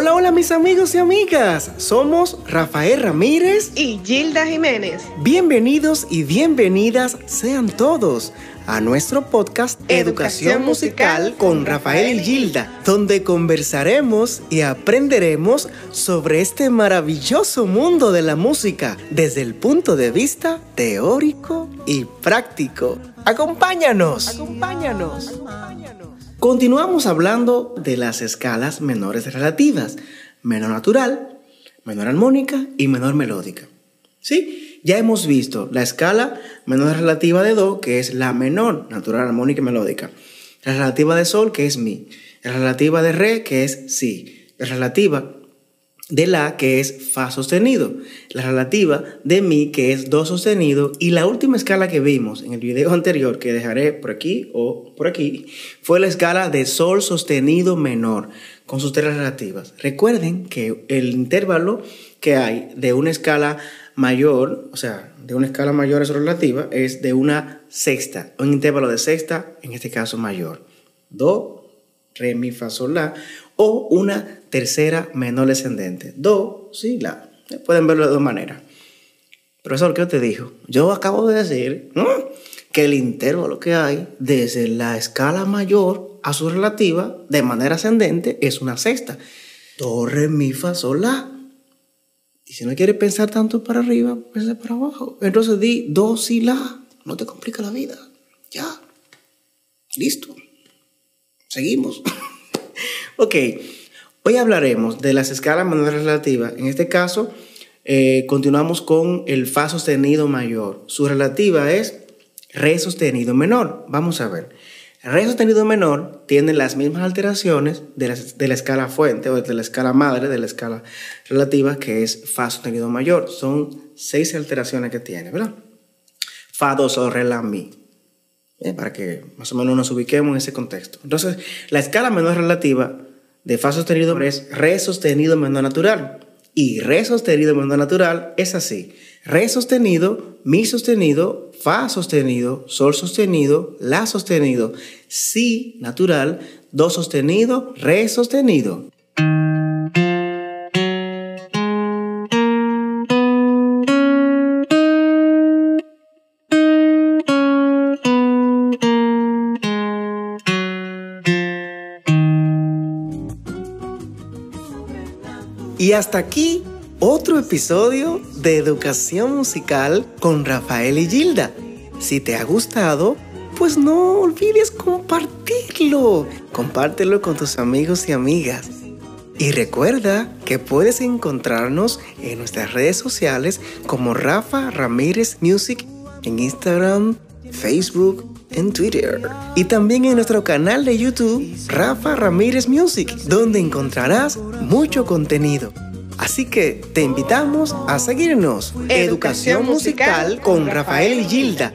Hola, hola mis amigos y amigas. Somos Rafael Ramírez y Gilda Jiménez. Bienvenidos y bienvenidas sean todos a nuestro podcast Educación, Musical con Rafael y Gilda, donde conversaremos y aprenderemos sobre este maravilloso mundo de la música desde el punto de vista teórico y práctico. Acompáñanos. Acompáñanos. Continuamos hablando de las escalas menores relativas, menor natural, menor armónica y menor melódica. ¿Sí? Ya hemos visto la escala menor relativa de Do, que es la menor, natural, armónica y melódica. La relativa de Sol, que es Mi. La relativa de Re, que es Si. La relativa de La, que es Fa sostenido, la relativa de Mi, que es Do sostenido, y la última escala que vimos en el video anterior, que dejaré por aquí o por aquí, fue la escala de Sol sostenido menor, con sus tres relativas. Recuerden que el intervalo que hay de una escala mayor, o sea, de una escala mayor a su relativa, es de una sexta, un intervalo de sexta, en este caso mayor. Do, re, mi, fa, sol, la, o una tercera menor descendente. Do, si, la. Pueden verlo de dos maneras. Profesor, ¿qué te dijo? Yo acabo de decir que el intervalo que hay desde la escala mayor a su relativa de manera ascendente es una sexta. Do, re, mi, fa, sol, la. Y si no quieres pensar tanto para arriba, piensa para abajo. Entonces di do, si, la. No te complica la vida. Ya. Listo. Seguimos. ok. Hoy hablaremos de las escalas menores relativas. En este caso, eh, continuamos con el Fa sostenido mayor. Su relativa es Re sostenido menor. Vamos a ver. Re sostenido menor tiene las mismas alteraciones de la, escala fuente o de la escala madre, de la escala relativa, que es Fa sostenido mayor. Son seis alteraciones que tiene, ¿verdad? Fa, Do, Sol, Re, La, Mi. ¿Eh? Para que más o menos nos ubiquemos en ese contexto. Entonces, la escala menor relativa de Fa sostenido es Re sostenido menor natural. Y Re sostenido menor natural es así. Re sostenido, Mi sostenido, Fa sostenido, Sol sostenido, La sostenido, Si natural, Do sostenido, Re sostenido. Y hasta aquí otro episodio de Educación Musical con Rafael y Gilda. Si te ha gustado, pues no olvides compartirlo. Compártelo con tus amigos y amigas. Y recuerda que puedes encontrarnos en nuestras redes sociales como Rafa Ramírez Music en Instagram, Facebook, en Twitter. Y también en nuestro canal de YouTube, Rafa Ramírez Music, donde encontrarás mucho contenido. Así que te invitamos a seguirnos. Educación, Musical con Rafael y Gilda